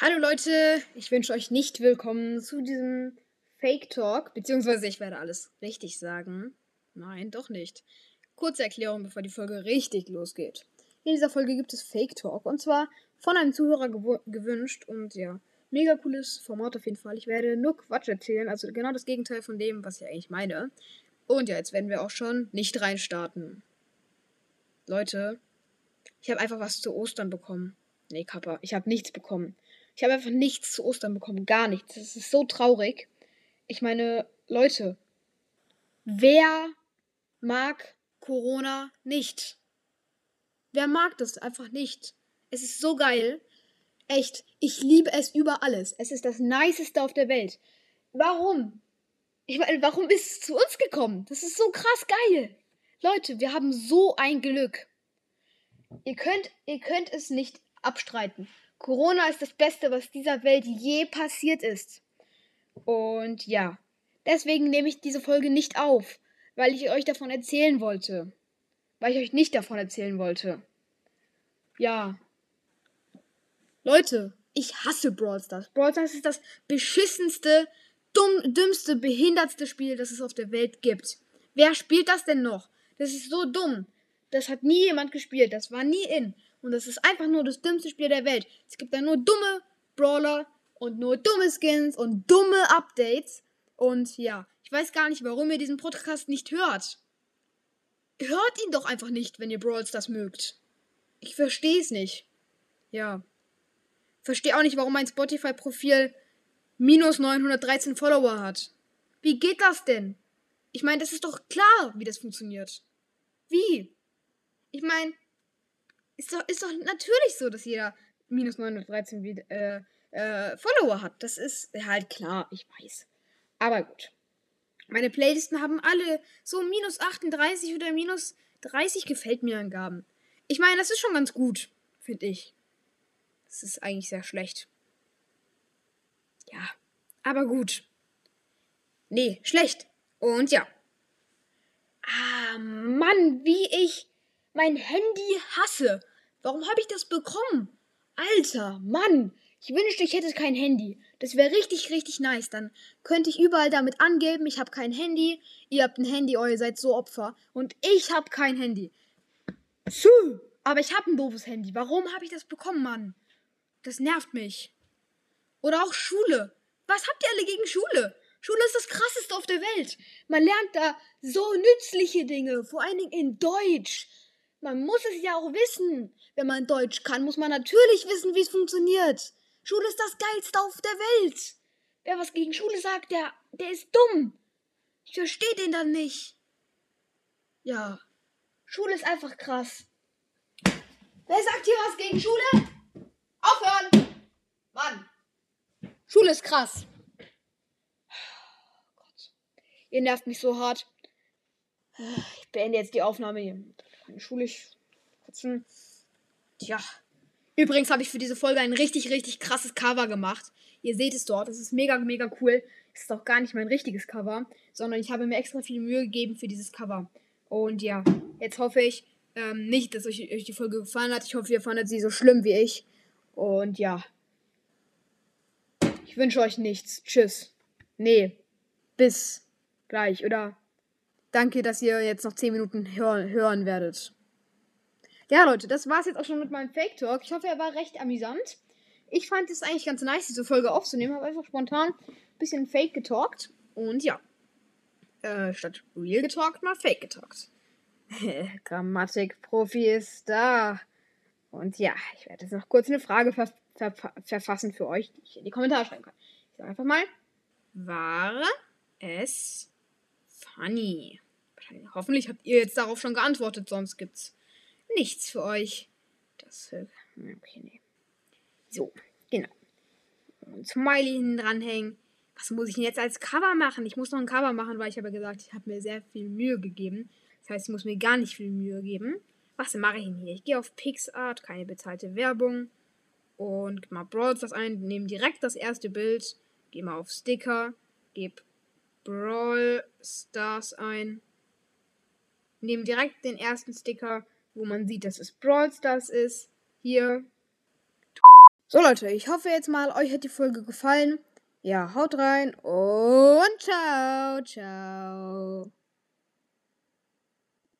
Hallo Leute, ich wünsche euch nicht willkommen zu diesem Fake Talk, beziehungsweise ich werde alles richtig sagen. Nein, doch nicht. Kurze Erklärung, bevor die Folge richtig losgeht. In dieser Folge gibt es Fake Talk und zwar von einem Zuhörer gewünscht und ja, mega cooles Format auf jeden Fall. Ich werde nur Quatsch erzählen, also genau das Gegenteil von dem, was ich eigentlich meine. Und ja, jetzt werden wir auch schon nicht reinstarten. Leute, ich habe einfach was zu Ostern bekommen. Nee, Kappa, ich habe nichts bekommen. Ich habe einfach nichts zu Ostern bekommen. Gar nichts. Das ist so traurig. Ich meine, Leute, wer mag Corona nicht? Wer mag das einfach nicht? Es ist so geil. Echt, ich liebe es über alles. Es ist das Niceste auf der Welt. Warum? Ich meine, warum ist es zu uns gekommen? Das ist so krass geil. Leute, wir haben so ein Glück. Ihr könnt, ihr könnt es nicht abstreiten. Corona ist das Beste, was dieser Welt je passiert ist. Und ja, deswegen nehme ich diese Folge nicht auf, weil ich euch davon erzählen wollte. Weil ich euch nicht davon erzählen wollte. Ja. Leute, ich hasse Brawl Stars. Brawl Stars ist das beschissenste, dumm, dümmste, behindertste Spiel, das es auf der Welt gibt. Wer spielt das denn noch? Das ist so dumm. Das hat nie jemand gespielt. Das war nie in. Und das ist einfach nur das dümmste Spiel der Welt. Es gibt da nur dumme Brawler und nur dumme Skins und dumme Updates. Und ja, ich weiß gar nicht, warum ihr diesen Podcast nicht hört. Hört ihn doch einfach nicht, wenn ihr Brawl Stars mögt. Ich verstehe es nicht. Ja. Verstehe auch nicht, warum mein Spotify-Profil minus 913 Follower hat. Wie geht das denn? Ich meine, das ist doch klar, wie das funktioniert. Wie? Ich meine, ist doch, ist doch natürlich so, dass jeder minus 913 äh, äh, Follower hat. Das ist halt klar, ich weiß. Aber gut. Meine Playlisten haben alle so minus 38 oder minus 30 gefällt mir Angaben. Ich meine, das ist schon ganz gut, finde ich. Das ist eigentlich sehr schlecht. Ja, aber gut. Nee, schlecht. Und ja. Ah, Mann, wie ich mein Handy hasse. Warum habe ich das bekommen? Alter, Mann. Ich wünschte, ich hätte kein Handy. Das wäre richtig, richtig nice. Dann könnte ich überall damit angeben, ich habe kein Handy. Ihr habt ein Handy, oh, ihr seid so Opfer. Und ich habe kein Handy. Puh. Aber ich habe ein doofes Handy. Warum habe ich das bekommen, Mann? Das nervt mich. Oder auch Schule. Was habt ihr alle gegen Schule? Schule ist das krasseste auf der Welt. Man lernt da so nützliche Dinge, vor allen Dingen in Deutsch. Man muss es ja auch wissen. Wenn man Deutsch kann, muss man natürlich wissen, wie es funktioniert. Schule ist das Geilste auf der Welt. Wer was gegen Schule sagt, der, der ist dumm. Ich verstehe den dann nicht. Ja, Schule ist einfach krass. Wer sagt hier was gegen Schule? Aufhören! Mann! Schule ist krass. Oh. Ihr nervt mich so hart. Ich beende jetzt die Aufnahme hier schulisch putzen. Tja. Übrigens habe ich für diese Folge ein richtig, richtig krasses Cover gemacht. Ihr seht es dort. Das ist mega, mega cool. Es ist auch gar nicht mein richtiges Cover, sondern ich habe mir extra viel Mühe gegeben für dieses Cover. Und ja, jetzt hoffe ich ähm, nicht, dass euch, euch die Folge gefallen hat. Ich hoffe, ihr fandet sie so schlimm wie ich. Und ja. Ich wünsche euch nichts. Tschüss. Nee. Bis gleich, oder? Danke, dass ihr jetzt noch 10 Minuten hör hören werdet. Ja, Leute, das war's jetzt auch schon mit meinem Fake Talk. Ich hoffe, er war recht amüsant. Ich fand es eigentlich ganz nice, diese Folge aufzunehmen. Habe einfach spontan ein bisschen Fake getalkt. Und ja. Äh, statt real getalkt, mal Fake getalkt. Grammatik-Profi ist da. Und ja, ich werde jetzt noch kurz eine Frage ver ver verfassen für euch, die ich in die Kommentare schreiben kann. Ich sage einfach mal: War es funny? Hoffentlich habt ihr jetzt darauf schon geantwortet, sonst gibt's nichts für euch. Das, äh, okay, nee. So, genau. Und Smiley hinten dranhängen. Was muss ich denn jetzt als Cover machen? Ich muss noch ein Cover machen, weil ich habe gesagt, ich habe mir sehr viel Mühe gegeben. Das heißt, ich muss mir gar nicht viel Mühe geben. Was mache ich denn hier? Ich gehe auf PixArt, keine bezahlte Werbung. Und mal das ein, nehme direkt das erste Bild, gehe mal auf Sticker, gebe Brawl Stars ein nehmen direkt den ersten Sticker, wo man sieht, dass es Brawl Stars ist. Hier. So Leute, ich hoffe jetzt mal, euch hat die Folge gefallen. Ja, haut rein und ciao, ciao.